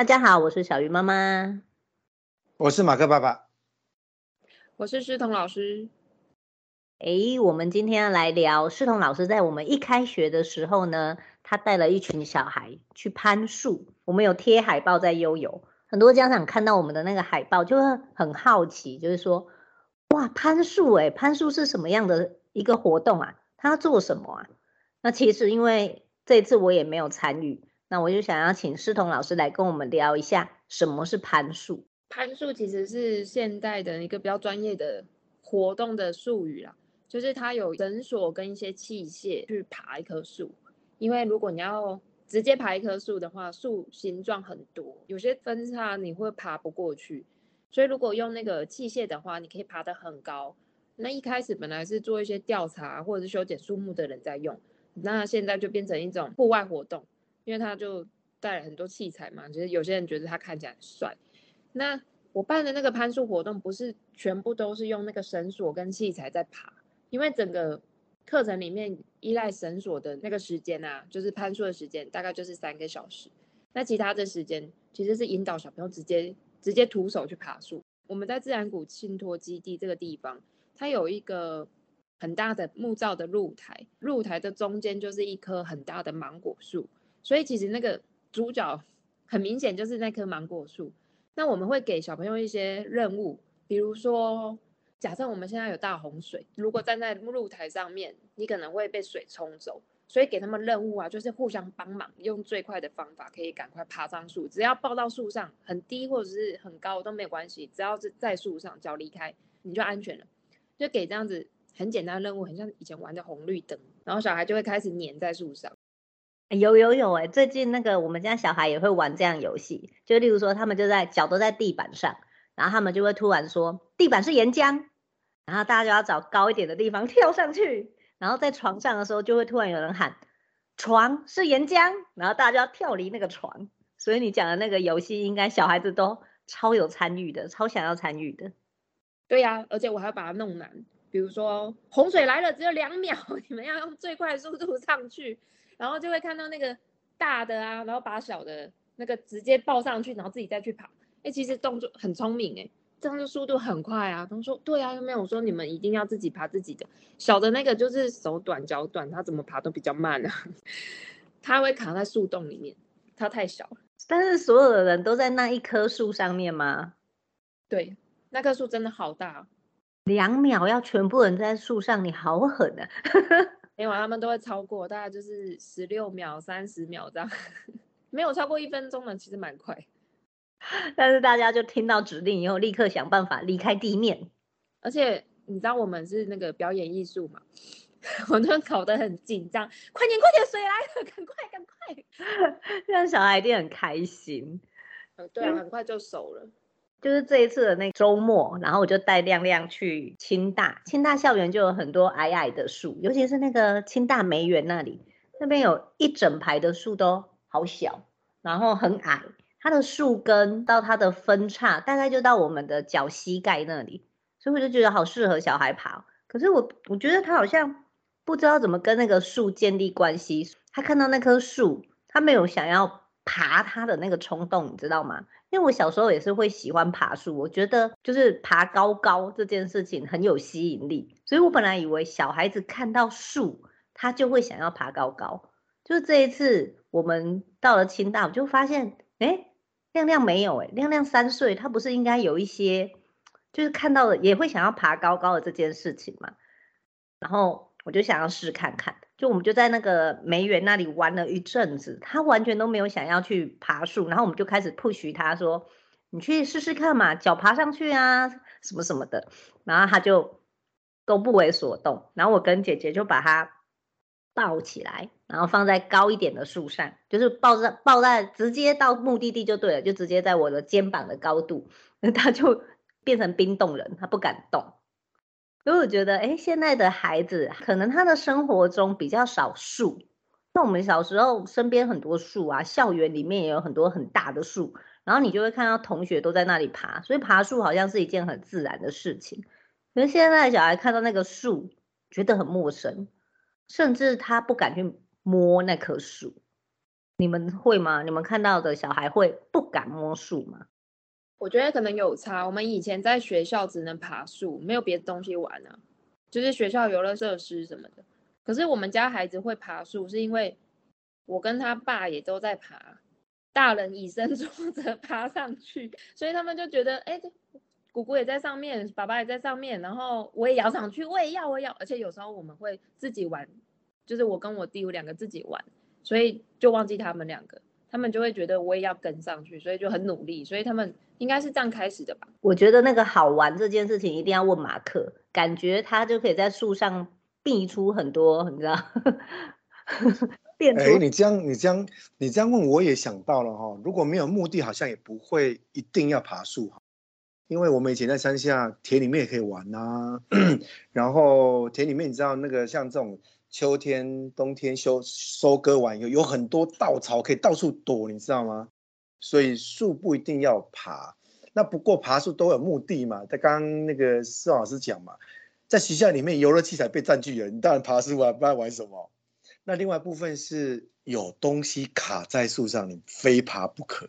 大家好，我是小鱼妈妈，我是马克爸爸，我是诗彤老师。诶，我们今天要来聊诗彤老师在我们一开学的时候呢，他带了一群小孩去攀树。我们有贴海报在悠游，很多家长看到我们的那个海报就会很好奇，就是说，哇，攀树诶，攀树是什么样的一个活动啊？他要做什么啊？那其实因为这次我也没有参与，那我就想要请诗彤老师来跟我们聊一下什么是攀树。攀树其实是现代的一个比较专业的活动的术语啦。就是它有绳索跟一些器械去爬一棵树，因为如果你要直接爬一棵树的话，树形状很多，有些分叉你会爬不过去，所以如果用那个器械的话，你可以爬得很高。那一开始本来是做一些调查或者是修剪树木的人在用，那现在就变成一种户外活动，因为它就带了很多器材嘛，就是有些人觉得它看起来很帅。那我办的那个攀树活动不是全部都是用那个绳索跟器材在爬。因为整个课程里面依赖绳索的那个时间啊，就是攀树的时间，大概就是三个小时。那其他的时间其实是引导小朋友直接直接徒手去爬树。我们在自然谷信托基地这个地方，它有一个很大的木造的露台，露台的中间就是一棵很大的芒果树，所以其实那个主角很明显就是那棵芒果树。那我们会给小朋友一些任务，比如说。假设我们现在有大洪水，如果站在露台上面，你可能会被水冲走，所以给他们任务啊，就是互相帮忙，用最快的方法可以赶快爬上树。只要抱到树上，很低或者是很高都没有关系，只要是在树上，脚离开你就安全了。就给这样子很简单的任务，很像以前玩的红绿灯，然后小孩就会开始黏在树上。有有有哎，最近那个我们家小孩也会玩这样游戏，就例如说他们就在脚都在地板上，然后他们就会突然说地板是岩浆。然后大家就要找高一点的地方 跳上去，然后在床上的时候就会突然有人喊“床是岩浆”，然后大家就要跳离那个床。所以你讲的那个游戏，应该小孩子都超有参与的，超想要参与的。对呀、而且我还要把它弄难，比如说洪水来了，只有两秒，你们要用最快速度上去，然后就会看到那个大的啊，然后把小的那个直接抱上去，然后自己再去爬。哎，其实动作很聪明哎。这样就速度很快啊！他们说对啊，又没有说你们一定要自己爬自己的。小的那个就是手短脚短，他怎么爬都比较慢啊。他会卡在树洞里面，他太小了。但是所有的人都在那一棵树上面吗？对，那棵树真的好大。两秒要全部人在树上，你好狠啊！没有，他们都会超过，大概就是十六秒、三十秒这样，没有超过一分钟的，其实蛮快。但是大家就听到指令以后，立刻想办法离开地面。而且你知道我们是那个表演艺术嘛，我都搞得很紧张，快点快点，水来了，赶快赶快，这样小孩一定很开心。嗯，对啊，很快就熟了。就是这一次的那周末，然后我就带亮亮去清大，清大校园就有很多矮矮的树，尤其是那个清大梅园那里，那边有一整排的树都好小，然后很矮。它的树根到它的分叉，大概就到我们的脚膝盖那里，所以我就觉得好适合小孩爬。可是我我觉得他好像不知道怎么跟那个树建立关系。他看到那棵树，他没有想要爬它的那个冲动，你知道吗？因为我小时候也是会喜欢爬树，我觉得就是爬高高这件事情很有吸引力，所以我本来以为小孩子看到树，他就会想要爬高高。就是这一次我们到了清大，我就发现，哎。亮亮没有哎、亮亮三岁，他不是应该有一些，就是看到了也会想要爬高高的这件事情嘛。然后我就想要试看看，就我们就在那个梅园那里玩了一阵子，他完全都没有想要去爬树，然后我们就开始 push 他说：“你去试试看嘛，脚爬上去啊，什么什么的。”然后他就都不为所动，然后我跟姐姐就把他。抱起来，然后放在高一点的树上，就是抱在抱在直接到目的地就对了，就直接在我的肩膀的高度，那 他就变成冰冻人，他不敢动。所以我觉得，哎，现在的孩子可能他的生活中比较少树，那我们小时候身边很多树啊，校园里面也有很多很大的树，然后你就会看到同学都在那里爬，所以爬树好像是一件很自然的事情。可是现在的小孩看到那个树，觉得很陌生。甚至他不敢去摸那棵树，你们会吗？你们看到的小孩会不敢摸树吗？我觉得可能有差。我们以前在学校只能爬树，没有别的东西玩啊，就是学校游乐设施什么的。可是我们家孩子会爬树，是因为我跟他爸也都在爬，大人以身 作则爬上去，所以他们就觉得，哎，姑姑也在上面，爸爸也在上面，然后我也要上去，我也要，我也要。而且有时候我们会自己玩，就是我跟我弟我两个自己玩，所以就忘记他们两个，他们就会觉得我也要跟上去，所以就很努力。所以他们应该是这样开始的吧？我觉得那个好玩这件事情一定要问马克，感觉他就可以在树上避出很多，你知道？哎、欸，你这样，你这样，你这样问，我也想到了哈。如果没有目的，好像也不会一定要爬树。因为我们以前在山下田里面也可以玩呐、啊，然后田里面你知道那个像这种秋天、冬天收收割完有有很多稻草可以到处躲，你知道吗？所以树不一定要爬。那不过爬树都有目的嘛。他刚刚那个施老师讲嘛，在学校里面游乐器材被占据了，你当然爬树玩，不然玩什么？那另外一部分是有东西卡在树上，你非爬不可，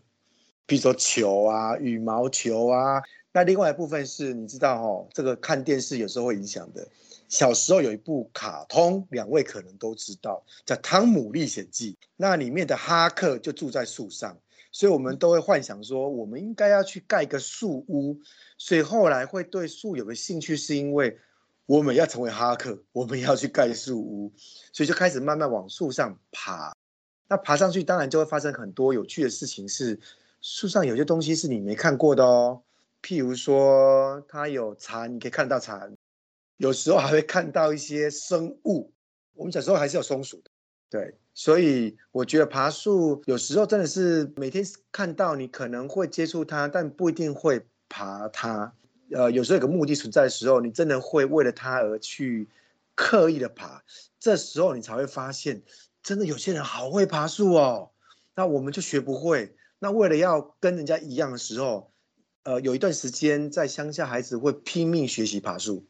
比如说球啊、羽毛球啊。那另外一部分是，你知道哦，这个看电视有时候会影响的。小时候有一部卡通，两位可能都知道，叫《汤姆历险记》。那里面的哈克就住在树上，所以我们都会幻想说，我们应该要去盖个树屋。所以后来会对树有个兴趣，是因为我们要成为哈克，我们要去盖树屋，所以就开始慢慢往树上爬。那爬上去，当然就会发生很多有趣的事情，是树上有些东西是你没看过的哦。譬如说，它有蝉，你可以看到蝉，有时候还会看到一些生物。我们小时候还是有松鼠的，对，所以我觉得爬树有时候真的是每天看到，你可能会接触它，但不一定会爬它。呃，有时候有个目的存在的时候，你真的会为了它而去刻意的爬，这时候你才会发现，真的有些人好会爬树哦，那我们就学不会。那为了要跟人家一样的时候。呃，有一段时间在乡下，孩子会拼命学习爬树，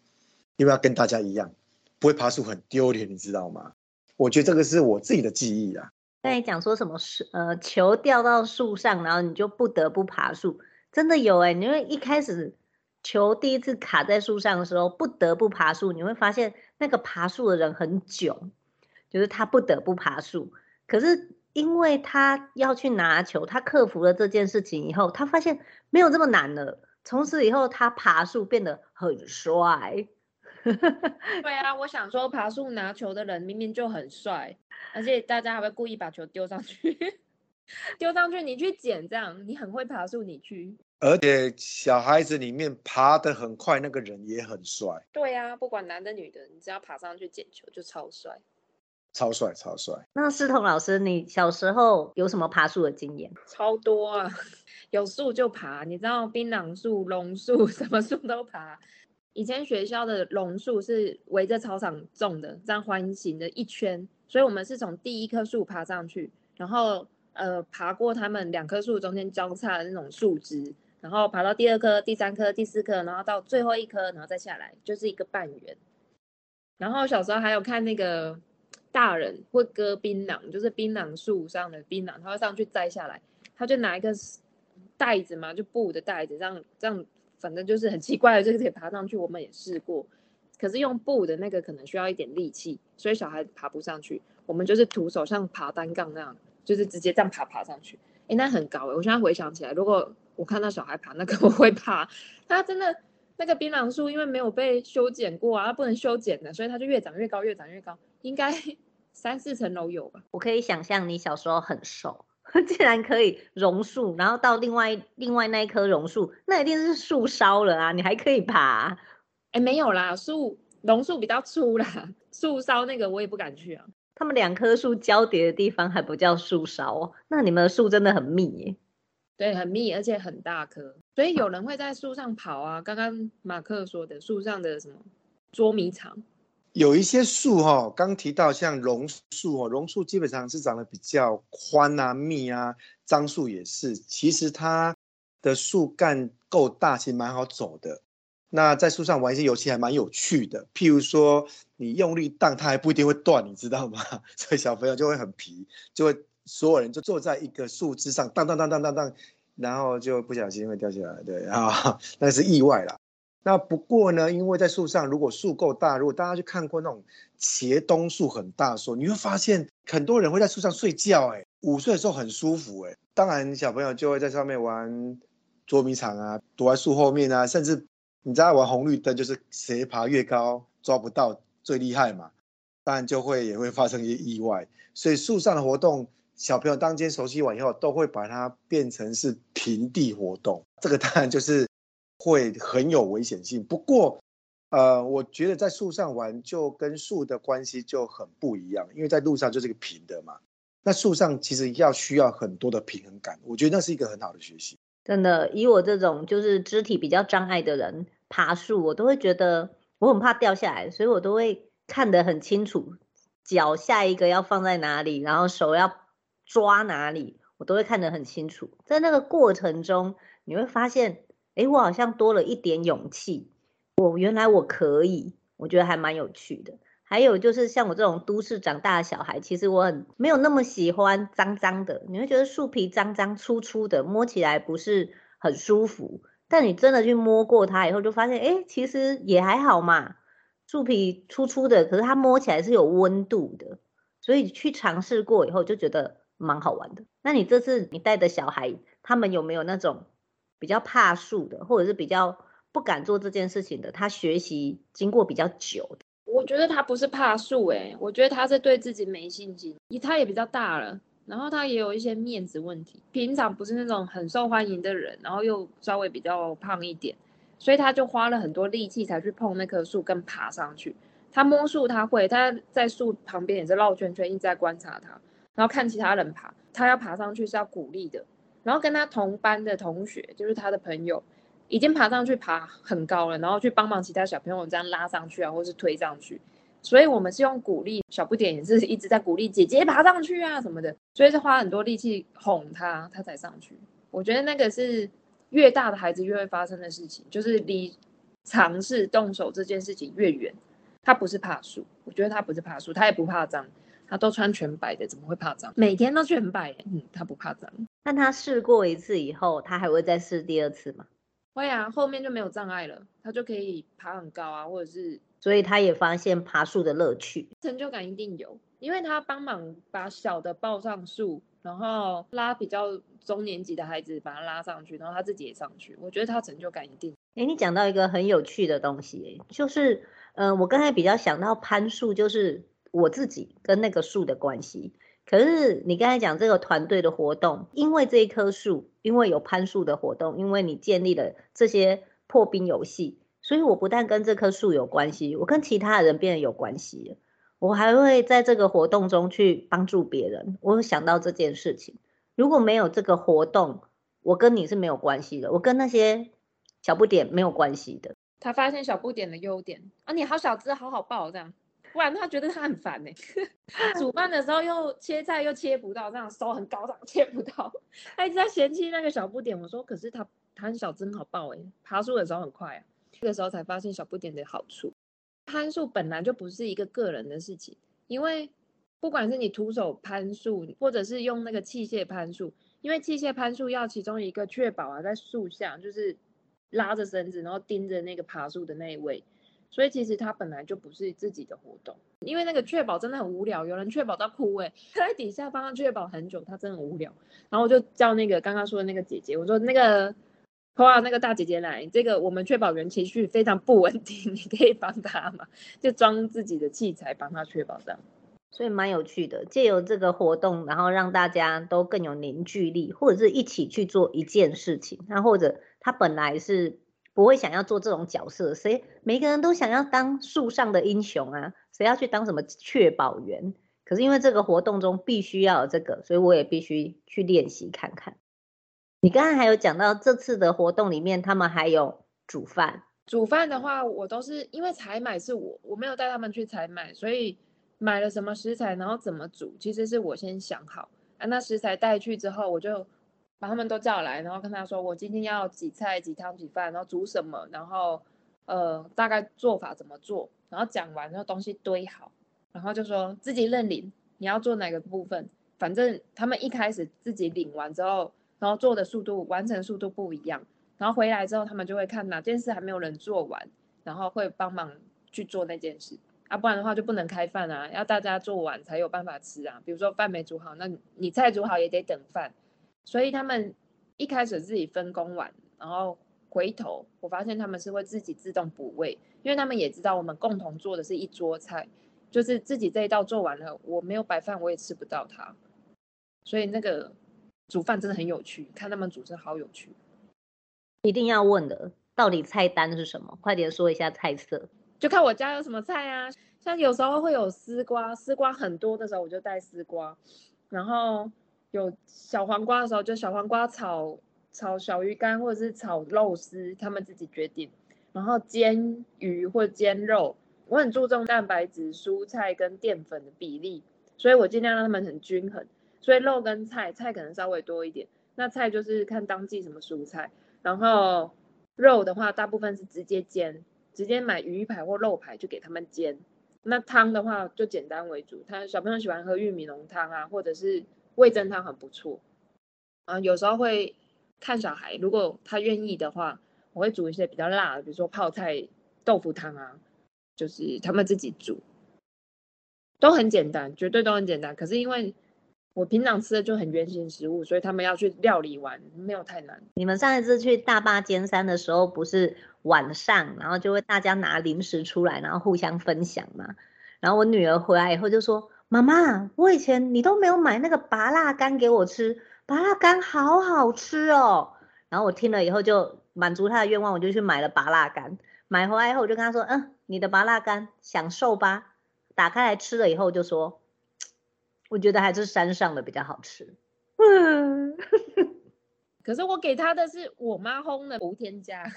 因为要跟大家一样，不会爬树很丢脸，你知道吗？我觉得这个是我自己的记忆啊。刚才讲说什么树，呃，球掉到树上，然后你就不得不爬树，真的有哎、欸。因为一开始球第一次卡在树上的时候，不得不爬树，你会发现那个爬树的人很囧，就是他不得不爬树，可是。因为他要去拿球，他克服了这件事情以后，他发现没有这么难了。从此以后，他爬树变得很帅。对啊，我想说，爬树拿球的人明明就很帅，而且大家还会故意把球丢上去，丢上去你去捡，这样你很会爬树，你去。而且小孩子里面爬得很快，那个人也很帅。对啊，不管男的女的，你只要爬上去捡球就超帅。超帅，超帅！那思彤老师，你小时候有什么爬树的经验？超多啊，有树就爬，你知道，槟榔树、榕树，什么树都爬。以前学校的榕树是围着操场种的，这样环形的一圈，所以我们是从第一棵树爬上去，然后呃爬过他们两棵树中间交叉的那种树枝，然后爬到第二棵、第三棵、第四棵，然后到最后一棵，然后再下来，就是一个半圆。然后小时候还有看那个。大人会割槟榔，就是槟榔树上的槟榔，他会上去摘下来，他就拿一个袋子嘛，就布的袋子，这样这样，反正就是很奇怪的，就可以爬上去。我们也试过，可是用布的那个可能需要一点力气，所以小孩爬不上去。我们就是徒手像爬单杠那样，就是直接这样爬爬上去。哎，那很高哎！我现在回想起来，如果我看到小孩爬那个，我会怕。他真的那个槟榔树，因为没有被修剪过啊，不能修剪的，所以它就越长越高，越长越高。应该 三四层楼有吧？我可以想象你小时候很瘦，竟然可以榕树，然后到另外另外那一棵榕树，那一定是树烧了啊！你还可以爬？哎，没有啦，树榕树比较粗啦，树烧那个我也不敢去啊。他们两棵树交叠的地方还不叫树梢哦，那你们的树真的很密耶？对，很密，而且很大棵，所以有人会在树上跑啊。刚刚马克说的树上的什么捉迷藏。有一些树哈，刚提到像榕树哦，榕树基本上是长得比较宽啊、密啊，樟树也是。其实它的树干够大，其实蛮好走的。那在树上玩一些游戏还蛮有趣的，譬如说你用力荡，它还不一定会断，你知道吗？所以小朋友就会很皮，就会所有人就坐在一个树枝上，当当当当当当，然后就不小心会掉下来，对啊，那是意外啦。那不过呢，因为在树上，如果树够大，如果大家去看过那种茄冬树很大的时候，你会发现很多人会在树上睡觉，哎，午睡的时候很舒服，哎，当然小朋友就会在上面玩捉迷藏啊，躲在树后面啊，甚至你知道玩红绿灯，就是谁爬越高抓不到最厉害嘛，当然就会也会发生一些意外，所以树上的活动，小朋友当天熟悉完以后，都会把它变成是平地活动，这个当然就是。会很有危险性，不过，呃，我觉得在树上玩就跟树的关系就很不一样，因为在路上就是一个平的嘛。那树上其实要需要很多的平衡感，我觉得那是一个很好的学习。真的，以我这种就是肢体比较障碍的人爬树，我都会觉得我很怕掉下来，所以我都会看得很清楚，脚下一个要放在哪里，然后手要抓哪里，我都会看得很清楚。在那个过程中，你会发现。哎，我好像多了一点勇气。我原来我可以，我觉得还蛮有趣的。还有就是像我这种都市长大的小孩，其实我很没有那么喜欢脏脏的。你会觉得树皮脏脏粗粗的，摸起来不是很舒服。但你真的去摸过它以后，就发现，哎，其实也还好嘛。树皮粗粗的，可是它摸起来是有温度的。所以去尝试过以后，就觉得蛮好玩的。那你这次你带的小孩，他们有没有那种？比较怕树的，或者是比较不敢做这件事情的，他学习经过比较久。我觉得他不是怕树，哎，我觉得他是对自己没信心。他也比较大了，然后他也有一些面子问题，平常不是那种很受欢迎的人，然后又稍微比较胖一点，所以他就花了很多力气才去碰那棵树跟爬上去。他摸树他会，他在树旁边也是绕圈圈，一直在观察他，然后看其他人爬，他要爬上去是要鼓励的。然后跟他同班的同学，就是他的朋友，已经爬上去爬很高了，然后去帮忙其他小朋友这样拉上去啊，或是推上去。所以我们是用鼓励，小不点也是一直在鼓励姐姐爬上去啊什么的，所以是花很多力气哄他，他才上去。我觉得那个是越大的孩子越会发生的事情，就是离尝试动手这件事情越远。他不是怕树，我觉得他不是怕树，他也不怕脏。他都穿全白的，怎么会怕脏？每天都全白，嗯，他不怕脏。但他试过一次以后，他还会再试第二次吗？会啊，后面就没有障碍了，他就可以爬很高啊，或者是，所以他也发现爬树的乐趣，成就感一定有，因为他帮忙把小的抱上树，然后拉比较中年级的孩子把他拉上去，然后他自己也上去，我觉得他成就感一定。哎，你讲到一个很有趣的东西，就是，嗯、呃，我刚才比较想到攀树，就是。我自己跟那个树的关系，可是你刚才讲这个团队的活动，因为这一棵树，因为有攀树的活动，因为你建立了这些破冰游戏，所以我不但跟这棵树有关系，我跟其他人变得有关系。我还会在这个活动中去帮助别人。我有想到这件事情，如果没有这个活动，我跟你是没有关系的，我跟那些小不点没有关系的。他发现小不点的优点啊，你好小只，好好抱这样。不然他觉得他很烦呢、欸，煮饭的时候又切菜又切不到，这样手很高，这样切不到，他一直在嫌弃那个小不点。我说，可是他他很小，真好抱哎、爬树的时候很快啊。这个时候才发现小不点的好处。攀树本来就不是一个个人的事情，因为不管是你徒手攀树，或者是用那个器械攀树，因为器械攀树要其中一个确保啊，在树下就是拉着绳子，然后盯着那个爬树的那一位。所以其实它本来就不是自己的活动，因为那个确保真的很无聊，有人确保到哭哎，他在底下帮他确保很久，他真的很无聊。然后我就叫那个刚刚说的那个姐姐，我说那个哇那个大姐姐来，这个我们确保员情绪非常不稳定，你可以帮他吗？就装自己的器材帮他确保这样，所以蛮有趣的，借由这个活动，然后让大家都更有凝聚力，或者是一起去做一件事情，那或者他本来是。不会想要做这种角色，谁每个人都想要当树上的英雄啊？谁要去当什么确保员？可是因为这个活动中必须要有这个，所以我也必须去练习看看。你刚才还有讲到这次的活动里面，他们还有煮饭。煮饭的话，我都是因为采买是我，我没有带他们去采买，所以买了什么食材，然后怎么煮，其实是我先想好。啊，那食材带去之后，我就。把他们都叫来，然后跟他说：“我今天要几菜几汤几饭，然后煮什么，然后呃大概做法怎么做。”然后讲完，然后东西堆好，然后就说自己认领，你要做哪个部分，反正他们一开始自己领完之后，然后做的速度、完成速度不一样，然后回来之后，他们就会看哪件事还没有人做完，然后会帮忙去做那件事。啊，不然的话就不能开饭啊，要大家做完才有办法吃啊。比如说饭没煮好，那你菜煮好也得等饭。所以他们一开始自己分工完，然后回头我发现他们是会自己自动补位，因为他们也知道我们共同做的是一桌菜，就是自己这一道做完了，我没有摆饭我也吃不到它。所以那个煮饭真的很有趣，看他们煮真好有趣。一定要问的，到底菜单是什么？快点说一下菜色。就看我家有什么菜啊，像有时候会有丝瓜，丝瓜很多的时候我就带丝瓜，然后有小黄瓜的时候就小黄瓜炒炒小鱼干或者是炒肉丝，他们自己决定。然后煎鱼或煎肉，我很注重蛋白质、蔬菜跟淀粉的比例，所以我尽量让他们很均衡。所以肉跟菜，菜可能稍微多一点，那菜就是看当季什么蔬菜，然后肉的话大部分是直接煎。直接买鱼排或肉排就给他们煎，那汤的话就简单为主。他小朋友喜欢喝玉米浓汤啊，或者是味噌汤很不错。啊，有时候会看小孩，如果他愿意的话，我会煮一些比较辣的，比如说泡菜豆腐汤啊，就是他们自己煮，都很简单，绝对都很简单。可是因为我平常吃的就很原型食物，所以他们要去料理完没有太难。你们上一次去大霸尖山的时候，不是晚上，然后就会大家拿零食出来，然后互相分享嘛。然后我女儿回来以后就说：“妈妈，我以前你都没有买那个拔辣干给我吃，拔辣干好好吃哦。”然后我听了以后就满足他的愿望，我就去买了拔辣干。买回来以后我就跟他说：“嗯，你的拔辣干享受吧。”打开来吃了以后就说。我觉得还是山上的比较好吃，嗯，可是我给他的是我妈烘的无添加，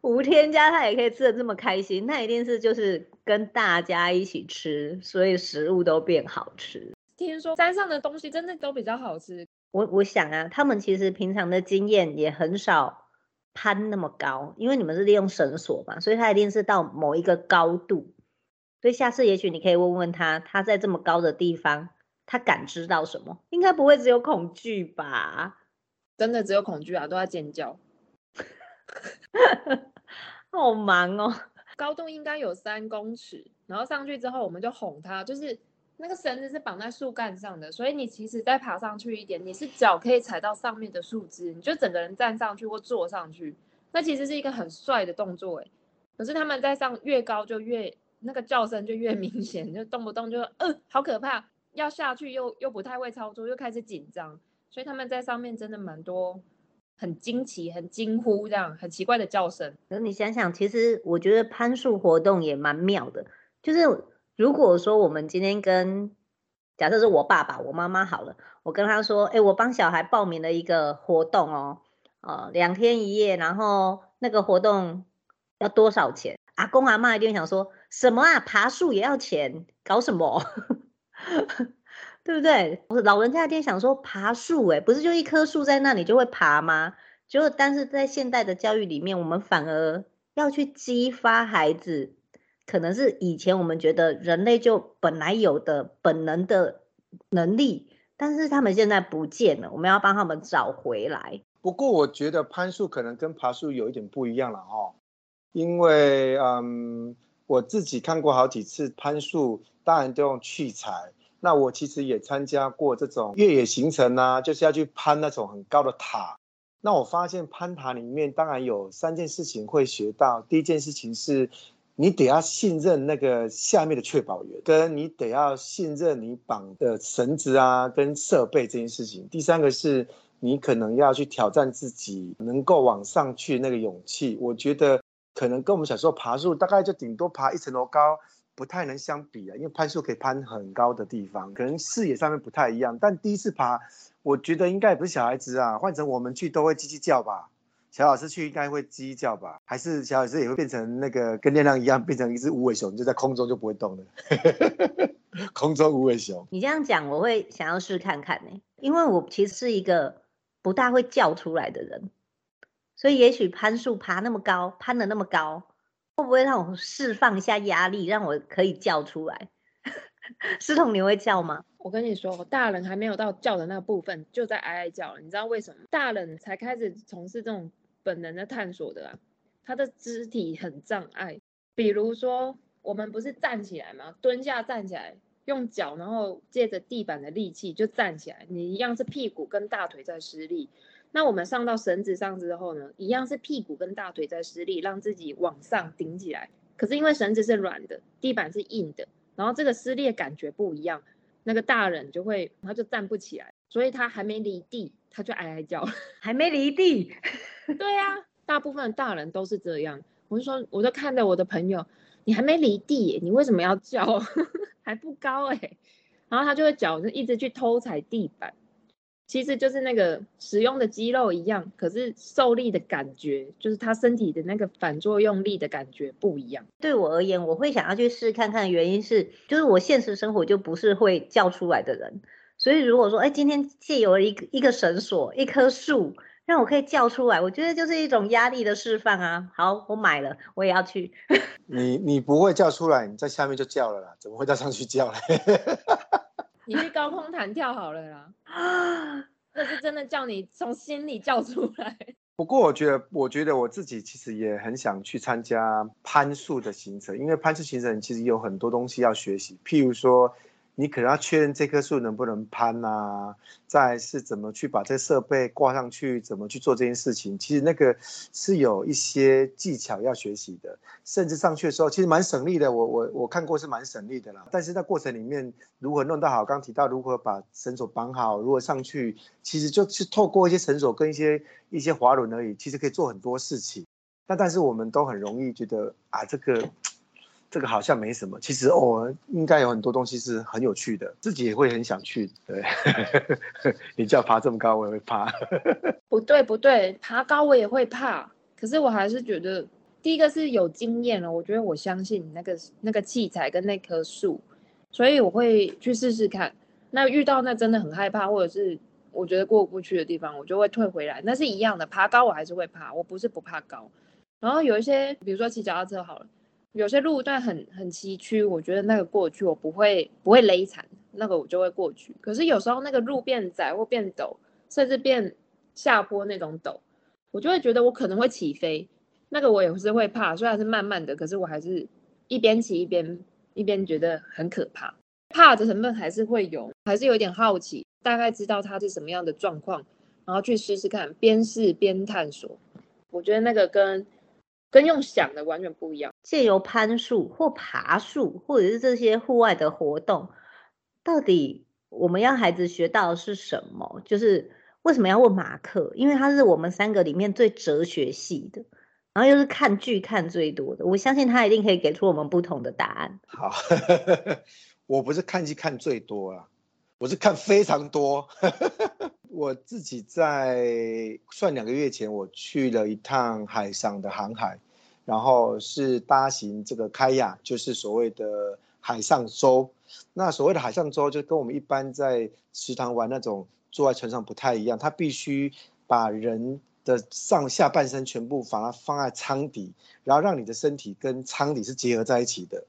无添加他也可以吃的这么开心，那一定是就是跟大家一起吃，所以食物都变好吃。听说山上的东西真的都比较好吃，我我想啊，他们其实平常的经验也很少攀那么高，因为你们是利用绳索嘛，所以他一定是到某一个高度，所以下次也许你可以问问他，他在这么高的地方。他感知到什么？应该不会只有恐惧吧？真的只有恐惧啊，都要尖叫，好忙哦。高度应该有三公尺，然后上去之后我们就哄他，就是那个绳子是绑在树干上的，所以你其实再爬上去一点，你是脚可以踩到上面的树枝，你就整个人站上去或坐上去，那其实是一个很帅的动作诶。可是他们在上越高就越那个叫声就越明显，就动不动就呃好可怕。要下去又又不太会操作，又开始紧张，所以他们在上面真的蛮多很惊奇、很惊呼这样很奇怪的叫声。可你想想，其实我觉得攀树活动也蛮妙的。就是如果说我们今天跟假设是我爸爸、我妈妈好了，我跟他说：“哎，我帮小孩报名了一个活动哦，呃，两天一夜，然后那个活动要多少钱？”阿公阿妈一定想说什么啊？爬树也要钱？搞什么？对不对？老人家一定想说爬树，哎，不是就一棵树在那里就会爬吗？就但是在现代的教育里面，我们反而要去激发孩子，可能是以前我们觉得人类就本来有的本能的能力，但是他们现在不见了，我们要帮他们找回来。不过我觉得攀树可能跟爬树有一点不一样了哦，因为嗯，我自己看过好几次攀树。当然都用器材。那我其实也参加过这种越野行程啊，就是要去攀那种很高的塔。那我发现攀塔里面当然有三件事情会学到。第一件事情是，你得要信任那个下面的确保员，跟你得要信任你绑的绳子啊，跟设备这件事情。第三个是你可能要去挑战自己能够往上去那个勇气。我觉得可能跟我们小时候爬树，大概就顶多爬一层楼高。不太能相比啊，因为攀树可以攀很高的地方，可能视野上面不太一样。但第一次爬，我觉得应该也不是小孩子啊，换成我们去都会叽叽叫吧。小老师去应该会叽叽叫吧？还是小老师也会变成那个跟亮亮一样，变成一只无尾熊，就在空中就不会动了。空中无尾熊。你这样讲，我会想要试看看呢、因为我其实是一个不大会叫出来的人，所以也许攀树爬那么高，攀的那么高。会不会让我释放一下压力，让我可以叫出来？思彤，你会叫吗？我跟你说，大人还没有到叫的那个部分，就在哀哀叫了。你知道为什么？大人才开始从事这种本能的探索的啊。他的肢体很障碍，比如说我们不是站起来吗？蹲下站起来，用脚，然后借着地板的力气就站起来。你一样是屁股跟大腿在施力。那我们上到绳子上之后呢，一样是屁股跟大腿在施力，让自己往上顶起来。可是因为绳子是软的，地板是硬的，然后这个施力感觉不一样，那个大人就会他就站不起来，所以他还没离地，他就哀哀叫，还没离地。对呀、啊，大部分的大人都是这样。我就说，我就看着我的朋友，你还没离地，你为什么要叫？还不高哎、欸，然后他就会脚就一直去偷踩地板。其实就是那个使用的肌肉一样，可是受力的感觉，就是他身体的那个反作用力的感觉不一样。对我而言，我会想要去试看看，原因是就是我现实生活就不是会叫出来的人，所以如果说，哎，今天借由一个一个绳索、一棵树，让我可以叫出来，我觉得就是一种压力的释放啊。好，我买了，我也要去。你你不会叫出来，你在下面就叫了啦，怎么会到上去叫嘞？你去高空弹跳好了啦，啊那是真的叫你从心里叫出来。不过我觉得，我觉得我自己其实也很想去参加攀树的行程，因为攀树行程其实有很多东西要学习，譬如说。你可能要确认这棵树能不能攀啊，再是怎么去把这设备挂上去，怎么去做这件事情。其实那个是有一些技巧要学习的，甚至上去的时候其实蛮省力的。我我我看过是蛮省力的啦。但是在过程里面如何弄到好，刚提到如何把绳索绑好，如何上去，其实就是透过一些绳索跟一些一些滑轮而已，其实可以做很多事情。那但是我们都很容易觉得啊这个。这个好像没什么，其实哦，应该有很多东西是很有趣的，自己也会很想去。对，你叫爬这么高，我也会怕。不对不对，爬高我也会怕，可是我还是觉得，第一个是有经验了，我觉得我相信那个那个器材跟那棵树，所以我会去试试看。那遇到那真的很害怕，或者是我觉得过不去的地方，我就会退回来。那是一样的，爬高我还是会怕，我不是不怕高。然后有一些，比如说骑脚踏车好了。有些路段很很崎岖，我觉得那个过去我不会不会勒残，那个我就会过去。可是有时候那个路变窄或变陡，甚至变下坡那种陡，我就会觉得我可能会起飞，那个我也是会怕。虽然是慢慢的，可是我还是一边骑一边一边觉得很可怕，怕的成分还是会有，还是有点好奇，大概知道它是什么样的状况，然后去试试看，边试边探索。我觉得那个跟。跟用想的完全不一样。借由攀树或爬树，或者是这些户外的活动，到底我们要孩子学到的是什么？就是为什么要问马克？因为他是我们三个里面最哲学系的，然后又是看剧看最多的。我相信他一定可以给出我们不同的答案。好，我不是看剧看最多啊，我是看非常多。我自己在算两个月前，我去了一趟海上的航海，然后是搭行这个开亚，就是所谓的海上舟。那所谓的海上舟，就跟我们一般在池塘玩那种坐在船上不太一样，它必须把人的上下半身全部把它放在舱底，然后让你的身体跟舱底是结合在一起的。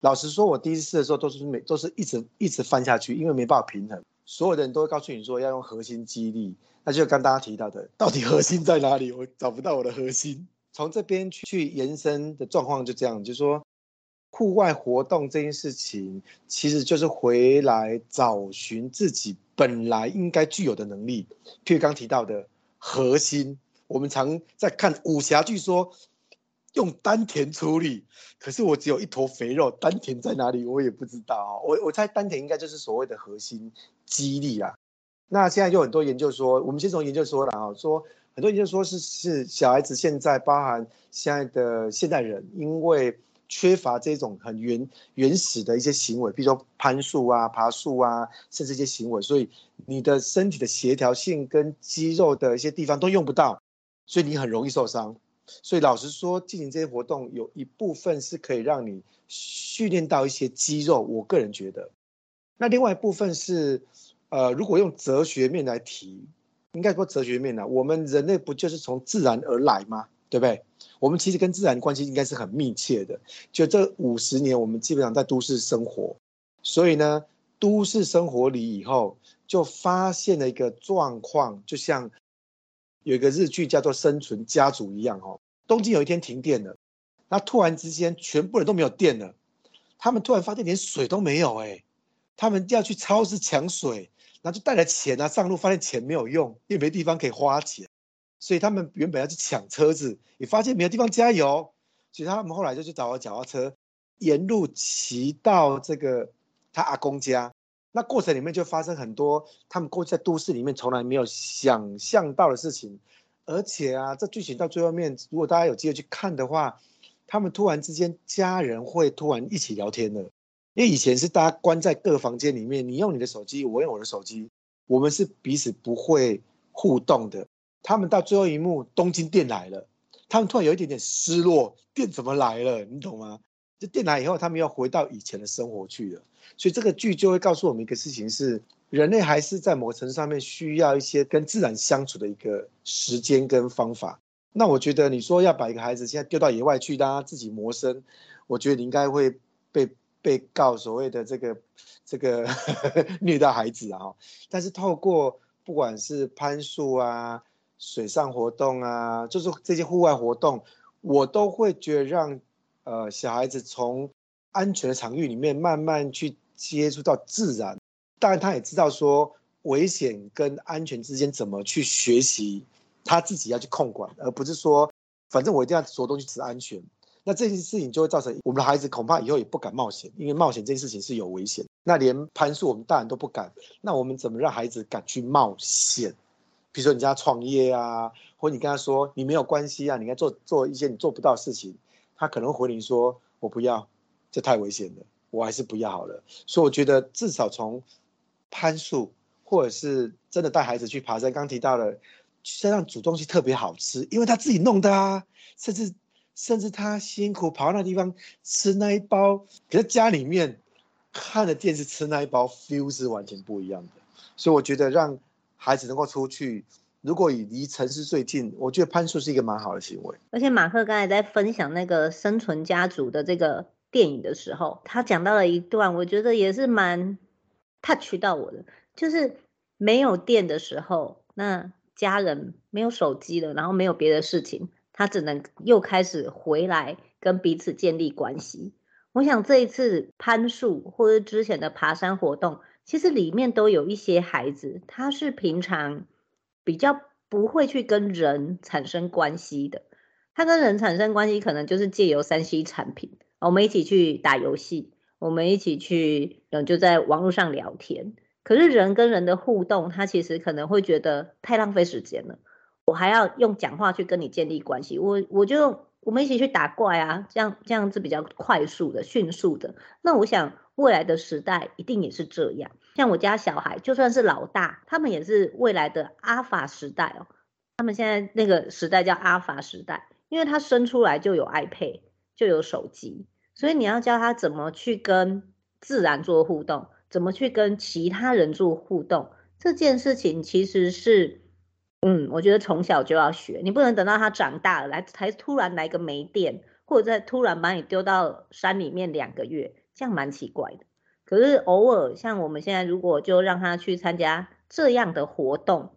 老实说，我第一次的时候都是每都是一直一直翻下去，因为没办法平衡。所有的人都会告诉你说要用核心肌力，那就刚大家提到的，到底核心在哪里？我找不到我的核心。从这边去延伸的状况就这样，就是说，户外活动这件事情，其实就是回来找寻自己本来应该具有的能力。譬如刚提到的核心，我们常在看武侠剧说。用丹田处理，可是我只有一坨肥肉，丹田在哪里我也不知道。我我猜丹田应该就是所谓的核心肌力啊。那现在有很多研究说，我们先从研究说了啊，说很多研究说是是小孩子现在包含现在的现代人，因为缺乏这种很原原始的一些行为，比如说攀树啊、爬树啊，甚至一些行为，所以你的身体的协调性跟肌肉的一些地方都用不到，所以你很容易受伤。所以老实说，进行这些活动有一部分是可以让你训练到一些肌肉。我个人觉得，那另外一部分是，呃，如果用哲学面来提，应该说哲学面呢，我们人类不就是从自然而来吗？对不对？我们其实跟自然关系应该是很密切的。就这五十年，我们基本上在都市生活，所以呢，都市生活里以后就发现了一个状况，就像有一个日剧叫做《生存家族》一样哦。东京有一天停电了，那突然之间全部人都没有电了，他们突然发现连水都没有哎，他们要去超市抢水，然后就带了钱啊上路，发现钱没有用，也没地方可以花钱，所以他们原本要去抢车子，也发现没有地方加油，所以他们后来就去找了脚踏车，沿路骑到这个他阿公家，那过程里面就发生很多他们过在都市里面从来没有想象到的事情。而且啊，这剧情到最后面，如果大家有机会去看的话，他们突然之间家人会突然一起聊天了。因为以前是大家关在各个房间里面，你用你的手机，我用我的手机，我们是彼此不会互动的。他们到最后一幕，东京电来了，他们突然有一点点失落，电怎么来了？你懂吗？这电台以后，他们要回到以前的生活去了。所以这个剧就会告诉我们一个事情是。人类还是在某层上面需要一些跟自然相处的一个时间跟方法。那我觉得你说要把一个孩子现在丢到野外去，让他自己谋生，我觉得你应该会被被告所谓的这个这个 虐待孩子啊。但是透过不管是攀树啊、水上活动啊，就是这些户外活动，我都会觉得让呃小孩子从安全的场域里面慢慢去接触到自然。当然，他也知道说危险跟安全之间怎么去学习，他自己要去控管，而不是说反正我一定要所有东西只安全。那这件事情就会造成我们的孩子恐怕以后也不敢冒险，因为冒险这件事情是有危险。那连攀树我们大人都不敢，那我们怎么让孩子敢去冒险？比如说你家创业啊，或你跟他说你没有关系啊，你应该做做一些你做不到的事情，他可能会回你说我不要，这太危险了，我还是不要好了。所以我觉得至少从攀树，或者是真的带孩子去爬山。刚提到了，山上煮东西特别好吃，因为他自己弄的啊。甚至甚至他辛苦跑到那地方吃那一包，可是家里面看着电视吃那一包，feel 是完全不一样的。所以我觉得让孩子能够出去，如果以离城市最近，我觉得攀树是一个蛮好的行为。而且马克刚才在分享那个《生存家族》的这个电影的时候，他讲到了一段，我觉得也是蛮。touch 到我的，就是没有电的时候，那家人没有手机了，然后没有别的事情，他只能又开始回来跟彼此建立关系。我想这一次攀树或者之前的爬山活动，其实里面都有一些孩子，他是平常比较不会去跟人产生关系的，他跟人产生关系可能就是借由三 C 产品，我们一起去打游戏。我们一起去，嗯，就在网络上聊天。可是人跟人的互动，他其实可能会觉得太浪费时间了。我还要用讲话去跟你建立关系，我我就我们一起去打怪啊，这样这样子比较快速的、迅速的。那我想未来的时代一定也是这样。像我家小孩，就算是老大，他们也是未来的阿法时代哦。他们现在那个时代叫阿法时代，因为他生出来就有 iPad，就有手机。所以你要教他怎么去跟自然做互动，怎么去跟其他人做互动，这件事情其实是，嗯，我觉得从小就要学，你不能等到他长大了来才突然来个没电，或者再突然把你丢到山里面两个月，这样蛮奇怪的。可是偶尔像我们现在如果就让他去参加这样的活动，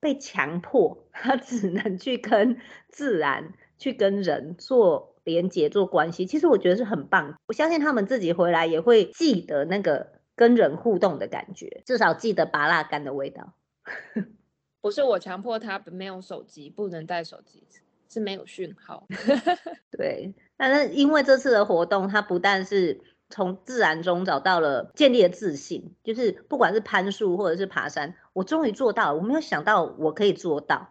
被强迫他只能去跟 自然、去跟人做。连接做关系，其实我觉得是很棒。我相信他们自己回来也会记得那个跟人互动的感觉，至少记得芭乐干的味道。不是我强迫他没有手机，不能带手机，是没有讯号。对，但是因为这次的活动，他不但是从自然中找到了建立了自信，就是不管是攀树或者是爬山，我终于做到了。我没有想到我可以做到，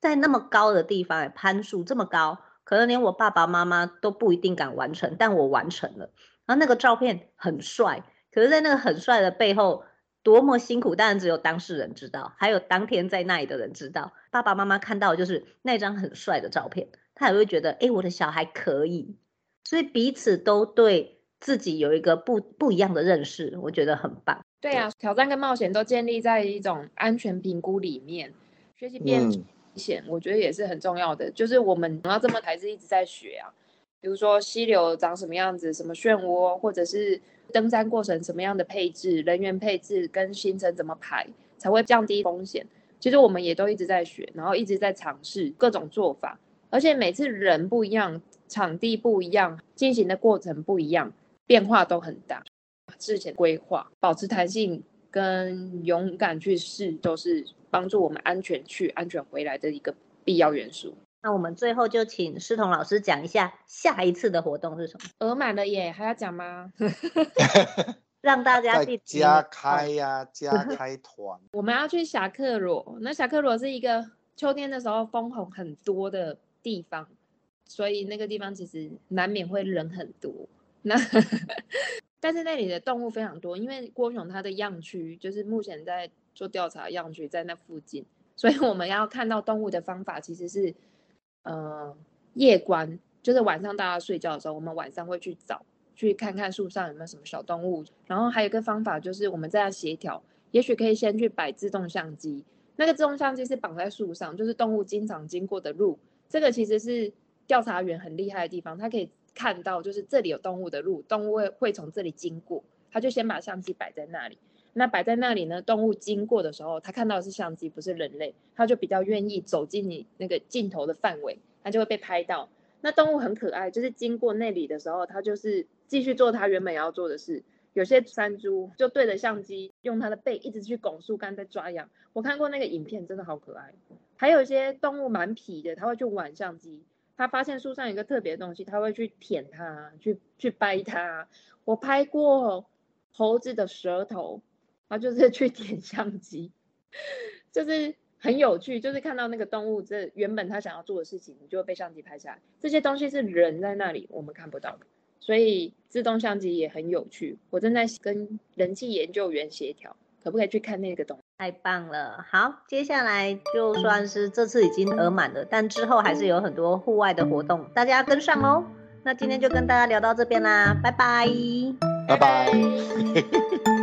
在那么高的地方，攀树这么高。可能连我爸爸妈妈都不一定敢完成，但我完成了。然后那个照片很帅，可是，在那个很帅的背后，多么辛苦，当然只有当事人知道，还有当天在那里的人知道。爸爸妈妈看到就是那张很帅的照片，他也会觉得，哎，我的小孩可以。所以彼此都对自己有一个不不一样的认识，我觉得很棒。对啊，挑战跟冒险都建立在一种安全评估里面，学习变。嗯险我觉得也是很重要的，就是我们要这么还是一直在学啊，比如说溪流长什么样子，什么漩涡，或者是登山过程什么样的配置，人员配置跟行程怎么排，才会降低风险。其实我们也都一直在学，然后一直在尝试各种做法，而且每次人不一样，场地不一样，进行的过程不一样，变化都很大。之前规划，保持弹性跟勇敢去试，都是帮助我们安全去、安全回来的一个必要元素。那我们最后就请诗彤老师讲一下下一次的活动是什么？额满了耶，还要讲吗？让大家加开呀、啊，加开团。我们要去侠客罗，那侠客罗是一个秋天的时候枫红很多的地方，所以那个地方其实难免会人很多。那 但是那里的动物非常多，因为郭熊它的样区就是目前在做调查样区在那附近，所以我们要看到动物的方法其实是呃夜观，就是晚上大家睡觉的时候，我们晚上会去找。去看看树上有没有什么小动物，然后还有一个方法就是我们在协调，也许可以先去摆自动相机，那个自动相机是绑在树上，就是动物经常经过的路，这个其实是调查员很厉害的地方，他可以看到就是这里有动物的路，动物会会从这里经过，他就先把相机摆在那里，那摆在那里呢，动物经过的时候，他看到的是相机，不是人类，他就比较愿意走进你那个镜头的范围，他就会被拍到。那动物很可爱，就是经过那里的时候，它就是继续做它原本要做的事。有些山猪就对着相机，用它的背一直去拱树干，在抓痒。我看过那个影片，真的好可爱。还有一些动物蛮皮的，它会去玩相机。他发现树上有一个特别的东西，他会去舔它，去去掰它。我拍过猴子的舌头，它就是去舔相机，就是。很有趣，就是看到那个动物，这原本他想要做的事情，你就会被相机拍下来。这些东西是人在那里，我们看不到的，所以自动相机也很有趣。我正在跟人气研究员协调，可不可以去看那个东西？太棒了！好，接下来就算是这次已经额满了，但之后还是有很多户外的活动，大家要跟上哦。那今天就跟大家聊到这边啦，拜拜，拜拜。